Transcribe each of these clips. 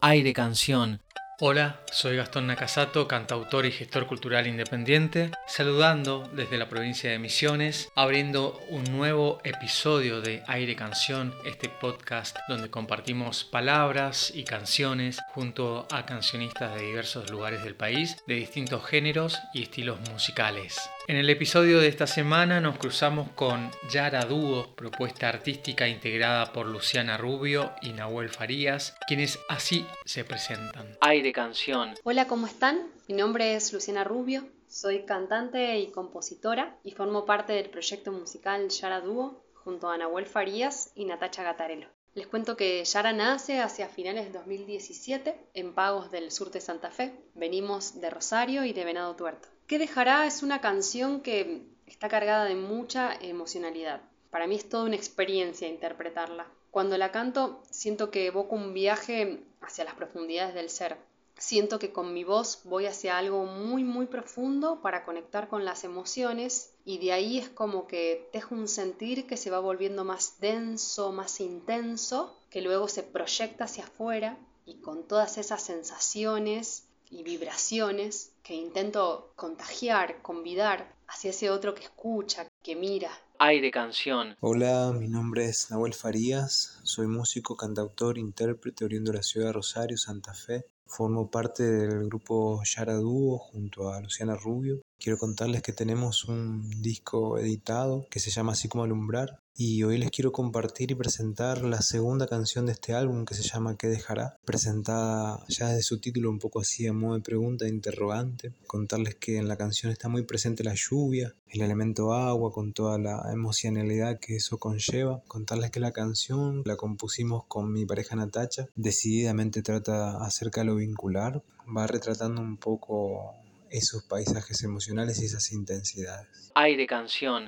Aire Canción. Hola, soy Gastón Nakasato, cantautor y gestor cultural independiente, saludando desde la provincia de Misiones, abriendo un nuevo episodio de Aire Canción, este podcast donde compartimos palabras y canciones junto a cancionistas de diversos lugares del país, de distintos géneros y estilos musicales. En el episodio de esta semana nos cruzamos con Yara Dúo, propuesta artística integrada por Luciana Rubio y Nahuel Farías, quienes así se presentan. Aire Canción. Hola, ¿cómo están? Mi nombre es Luciana Rubio, soy cantante y compositora y formo parte del proyecto musical Yara Dúo junto a Nahuel Farías y Natacha Gatarelo. Les cuento que Yara nace hacia finales de 2017 en Pagos del Sur de Santa Fe. Venimos de Rosario y de Venado Tuerto. ¿Qué dejará? Es una canción que está cargada de mucha emocionalidad. Para mí es toda una experiencia interpretarla. Cuando la canto siento que evoco un viaje hacia las profundidades del ser. Siento que con mi voz voy hacia algo muy muy profundo para conectar con las emociones y de ahí es como que dejo un sentir que se va volviendo más denso, más intenso, que luego se proyecta hacia afuera y con todas esas sensaciones y vibraciones que intento contagiar, convidar hacia ese otro que escucha, que mira. Aire Canción. Hola, mi nombre es Nahuel Farías, soy músico, cantautor, intérprete oriundo de la ciudad de Rosario, Santa Fe. Formo parte del grupo Yara Dúo junto a Luciana Rubio. Quiero contarles que tenemos un disco editado que se llama Así como alumbrar y hoy les quiero compartir y presentar la segunda canción de este álbum que se llama ¿Qué dejará? Presentada ya desde su título un poco así a modo de pregunta e interrogante. Contarles que en la canción está muy presente la lluvia, el elemento agua con toda la emocionalidad que eso conlleva. Contarles que la canción la compusimos con mi pareja Natacha. Decididamente trata acerca de lo vincular. Va retratando un poco esos paisajes emocionales y esas intensidades. Aire Canción.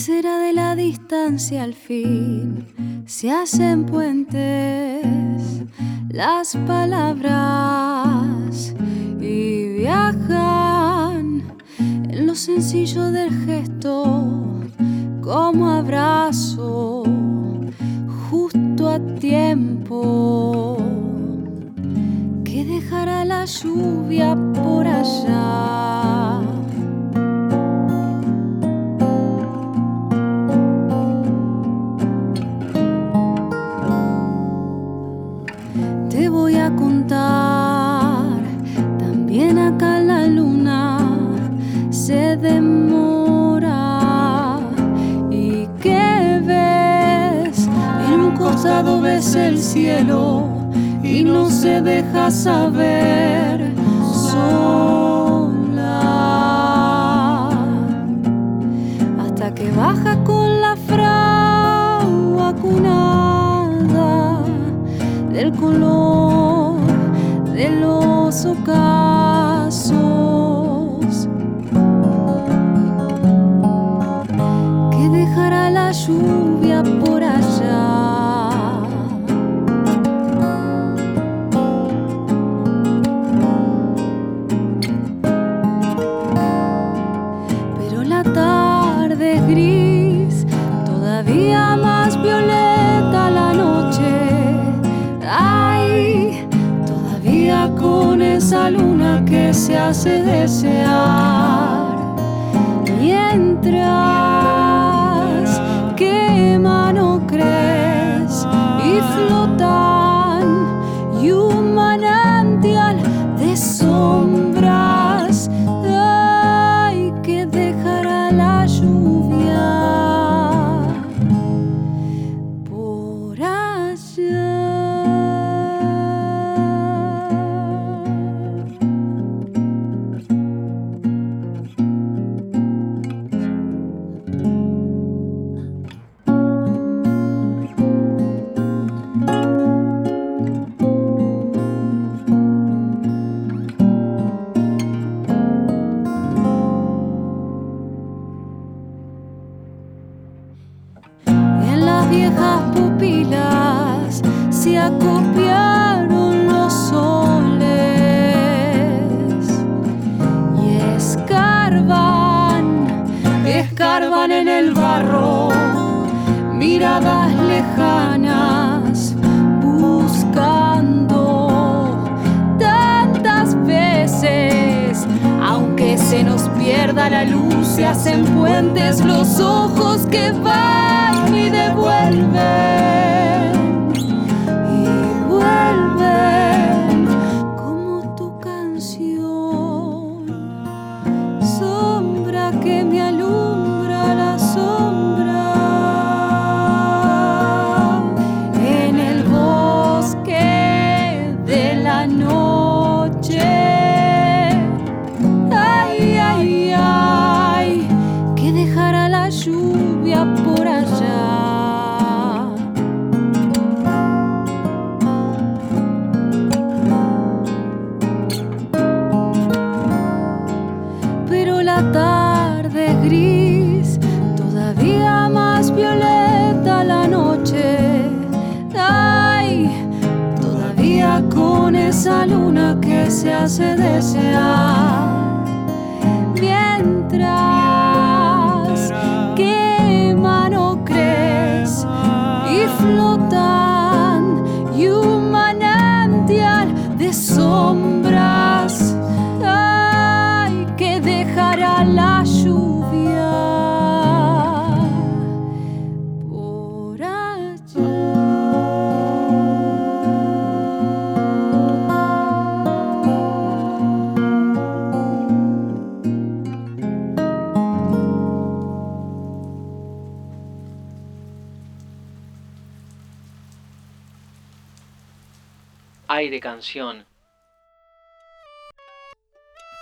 Será de la distancia al fin? Se hacen puentes las palabras y viajan en lo sencillo del gesto como abrazo justo a tiempo que dejará la lluvia por allá. Ves el cielo y no se deja saber. Sola. Hasta que baja con la fragua cunada del color de los ocasos hace desear mientras rojas pupilas se acopiaron los soles y escarban, escarban en el barro, miradas lejanas buscando tantas veces, aunque se nos pierda la luz, se hacen puentes los ojos que van y tarde gris, todavía más violeta la noche. Ay, todavía con esa luna que se hace desear. Mientras Aire canción.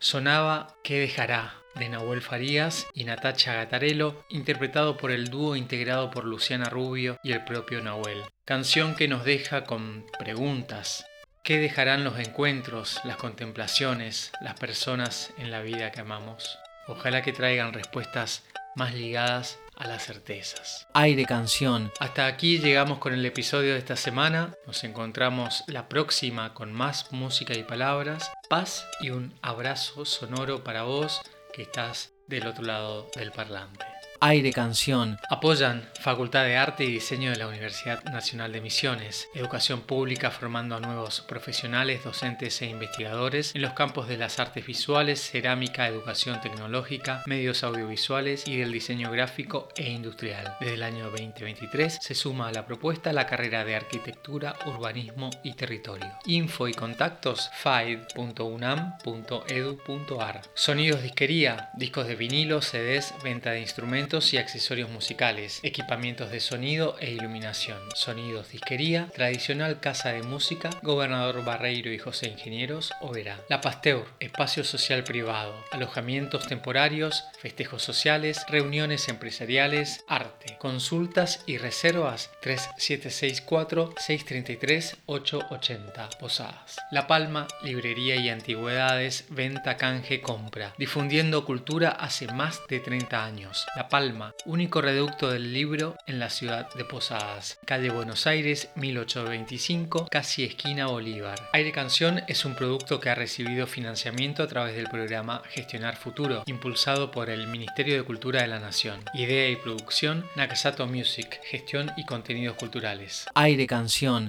Sonaba ¿Qué dejará? de Nahuel Farías y Natacha Gatarello, interpretado por el dúo integrado por Luciana Rubio y el propio Nahuel. Canción que nos deja con preguntas. ¿Qué dejarán los encuentros, las contemplaciones, las personas en la vida que amamos? Ojalá que traigan respuestas más ligadas a las certezas. Aire canción. Hasta aquí llegamos con el episodio de esta semana. Nos encontramos la próxima con más música y palabras. Paz y un abrazo sonoro para vos que estás del otro lado del parlante. Aire canción. Apoyan Facultad de Arte y Diseño de la Universidad Nacional de Misiones, educación pública formando a nuevos profesionales, docentes e investigadores en los campos de las artes visuales, cerámica, educación tecnológica, medios audiovisuales y del diseño gráfico e industrial. Desde el año 2023 se suma a la propuesta la carrera de Arquitectura, Urbanismo y Territorio. Info y contactos faid.unam.edu.ar Sonidos disquería, discos de vinilo, CDs, venta de instrumentos y accesorios musicales, equipamientos de sonido e iluminación. Sonidos Disquería, tradicional casa de música, Gobernador Barreiro y José Ingenieros, Oberá. La Pasteur, espacio social privado, alojamientos temporarios, festejos sociales, reuniones empresariales, arte. Consultas y reservas 3764-633-880. Posadas. La Palma, librería y antigüedades, venta, canje, compra. Difundiendo cultura hace más de 30 años. La Palma, único reducto del libro en la ciudad de Posadas. Calle Buenos Aires, 1825, casi esquina Bolívar. Aire Canción es un producto que ha recibido financiamiento a través del programa Gestionar Futuro, impulsado por el Ministerio de Cultura de la Nación. Idea y producción, Nakasato Music, gestión y contenidos culturales. Aire canción.